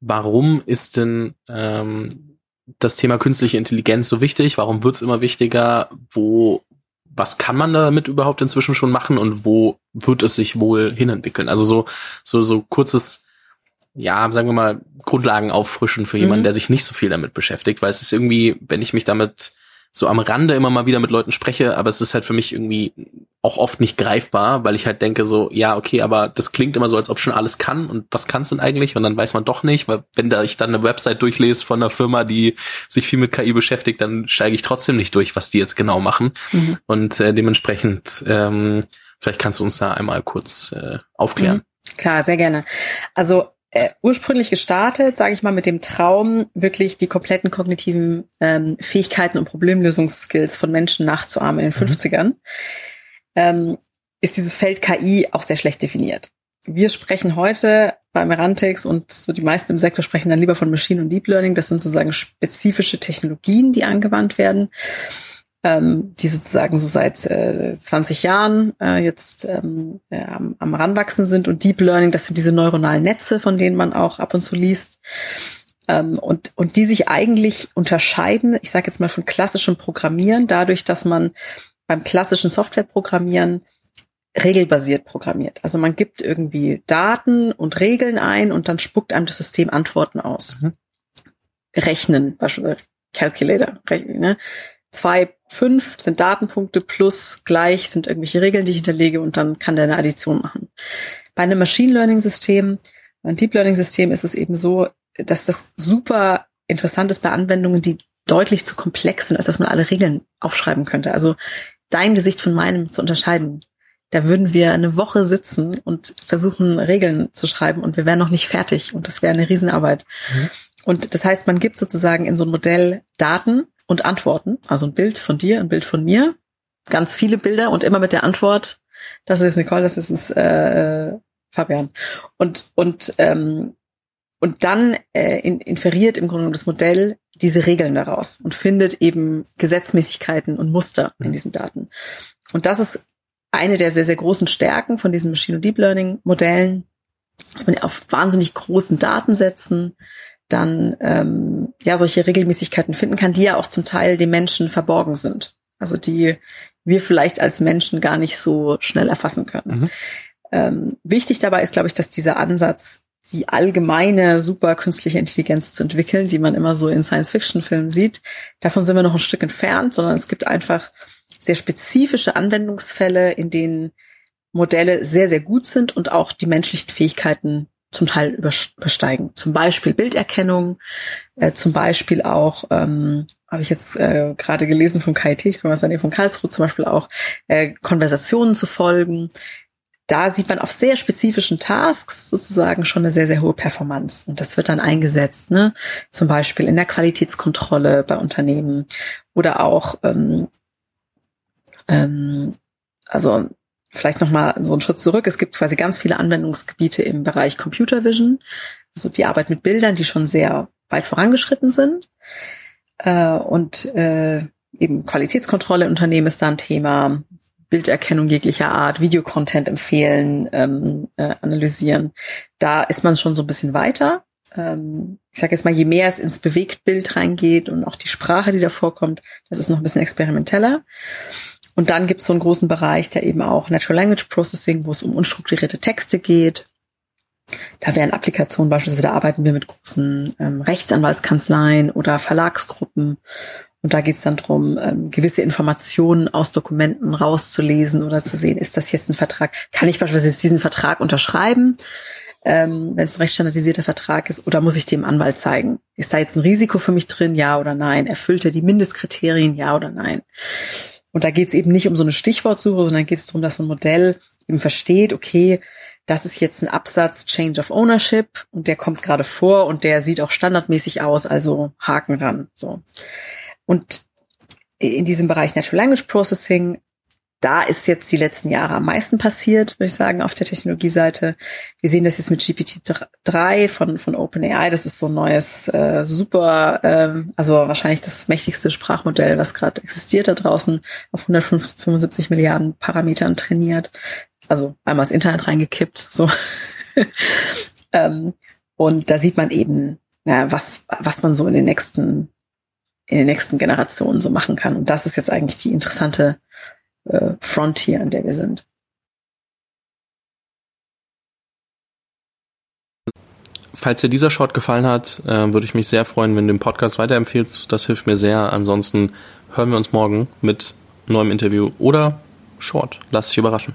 warum ist denn ähm, das Thema künstliche Intelligenz so wichtig? Warum wird es immer wichtiger? Wo, was kann man damit überhaupt inzwischen schon machen und wo wird es sich wohl hinentwickeln? Also so, so, so kurzes, ja, sagen wir mal, Grundlagen auffrischen für jemanden, mhm. der sich nicht so viel damit beschäftigt, weil es ist irgendwie, wenn ich mich damit so am Rande immer mal wieder mit Leuten spreche, aber es ist halt für mich irgendwie auch oft nicht greifbar, weil ich halt denke so, ja, okay, aber das klingt immer so, als ob schon alles kann und was kann es denn eigentlich? Und dann weiß man doch nicht, weil wenn da ich dann eine Website durchlese von einer Firma, die sich viel mit KI beschäftigt, dann steige ich trotzdem nicht durch, was die jetzt genau machen. Mhm. Und äh, dementsprechend, ähm, vielleicht kannst du uns da einmal kurz äh, aufklären. Mhm. Klar, sehr gerne. Also äh, ursprünglich gestartet, sage ich mal, mit dem Traum, wirklich die kompletten kognitiven ähm, Fähigkeiten und Problemlösungsskills von Menschen nachzuahmen in den mhm. 50ern, ähm, ist dieses Feld KI auch sehr schlecht definiert. Wir sprechen heute bei Merantix und so die meisten im Sektor sprechen dann lieber von Machine und Deep Learning. Das sind sozusagen spezifische Technologien, die angewandt werden ähm, die sozusagen so seit äh, 20 Jahren äh, jetzt ähm, äh, am, am ranwachsen sind und Deep Learning, das sind diese neuronalen Netze, von denen man auch ab und zu liest. Ähm, und, und die sich eigentlich unterscheiden, ich sage jetzt mal von klassischem Programmieren, dadurch, dass man beim klassischen Softwareprogrammieren regelbasiert programmiert. Also man gibt irgendwie Daten und Regeln ein und dann spuckt einem das System Antworten aus. Mhm. Rechnen, beispielsweise Calculator, rechnen, ne? Zwei, fünf sind Datenpunkte plus gleich sind irgendwelche Regeln, die ich hinterlege und dann kann der eine Addition machen. Bei einem Machine Learning System, ein Deep Learning System ist es eben so, dass das super interessant ist bei Anwendungen, die deutlich zu komplex sind, als dass man alle Regeln aufschreiben könnte. Also dein Gesicht von meinem zu unterscheiden. Da würden wir eine Woche sitzen und versuchen, Regeln zu schreiben und wir wären noch nicht fertig und das wäre eine Riesenarbeit. Mhm. Und das heißt, man gibt sozusagen in so ein Modell Daten und Antworten. Also ein Bild von dir, ein Bild von mir, ganz viele Bilder und immer mit der Antwort, das ist Nicole, das ist äh, Fabian. Und und ähm, und dann äh, in, inferiert im Grunde das Modell diese Regeln daraus und findet eben Gesetzmäßigkeiten und Muster in mhm. diesen Daten. Und das ist eine der sehr, sehr großen Stärken von diesen Machine- und Deep Learning-Modellen, dass man auf wahnsinnig großen Datensätzen dann ähm, ja solche Regelmäßigkeiten finden kann, die ja auch zum Teil dem Menschen verborgen sind. Also die wir vielleicht als Menschen gar nicht so schnell erfassen können. Mhm. Ähm, wichtig dabei ist, glaube ich, dass dieser Ansatz, die allgemeine super künstliche Intelligenz zu entwickeln, die man immer so in Science-Fiction-Filmen sieht, davon sind wir noch ein Stück entfernt, sondern es gibt einfach sehr spezifische Anwendungsfälle, in denen Modelle sehr, sehr gut sind und auch die menschlichen Fähigkeiten zum Teil übersteigen. Zum Beispiel Bilderkennung, äh, zum Beispiel auch, ähm, habe ich jetzt äh, gerade gelesen vom KIT, ich komme aus der Nähe von Karlsruhe, zum Beispiel auch äh, Konversationen zu folgen. Da sieht man auf sehr spezifischen Tasks sozusagen schon eine sehr, sehr hohe Performance. Und das wird dann eingesetzt, ne? zum Beispiel in der Qualitätskontrolle bei Unternehmen oder auch ähm, ähm, also vielleicht nochmal so einen Schritt zurück. Es gibt quasi ganz viele Anwendungsgebiete im Bereich Computer Vision, also die Arbeit mit Bildern, die schon sehr weit vorangeschritten sind. Äh, und äh, eben Qualitätskontrolle im Unternehmen ist da ein Thema, Bilderkennung jeglicher Art, Videocontent empfehlen, ähm, äh, analysieren. Da ist man schon so ein bisschen weiter. Ähm, ich sage jetzt mal, je mehr es ins Bewegtbild reingeht und auch die Sprache, die da vorkommt, das ist noch ein bisschen experimenteller. Und dann gibt es so einen großen Bereich, der eben auch Natural Language Processing, wo es um unstrukturierte Texte geht. Da wären Applikationen beispielsweise, da arbeiten wir mit großen ähm, Rechtsanwaltskanzleien oder Verlagsgruppen. Und da geht es dann drum, ähm, gewisse Informationen aus Dokumenten rauszulesen oder zu sehen, ist das jetzt ein Vertrag? Kann ich beispielsweise jetzt diesen Vertrag unterschreiben, ähm, wenn es ein rechtsstandardisierter Vertrag ist, oder muss ich dem Anwalt zeigen? Ist da jetzt ein Risiko für mich drin, ja oder nein? Erfüllt er die Mindestkriterien, ja oder nein? Und da geht es eben nicht um so eine Stichwortsuche, sondern geht es darum, dass so ein Modell eben versteht, okay, das ist jetzt ein Absatz Change of Ownership und der kommt gerade vor und der sieht auch standardmäßig aus, also Haken ran. So. Und in diesem Bereich Natural Language Processing da ist jetzt die letzten Jahre am meisten passiert, würde ich sagen, auf der Technologieseite. Wir sehen das jetzt mit GPT-3 von, von OpenAI. Das ist so ein neues, äh, super, ähm, also wahrscheinlich das mächtigste Sprachmodell, was gerade existiert da draußen, auf 175 Milliarden Parametern trainiert. Also einmal das Internet reingekippt, so. ähm, Und da sieht man eben, ja, was, was man so in den nächsten, in den nächsten Generationen so machen kann. Und das ist jetzt eigentlich die interessante äh, Frontier, an der wir sind. Falls dir dieser Short gefallen hat, äh, würde ich mich sehr freuen, wenn du den Podcast weiterempfehlst. Das hilft mir sehr. Ansonsten hören wir uns morgen mit neuem Interview oder Short. Lass dich überraschen.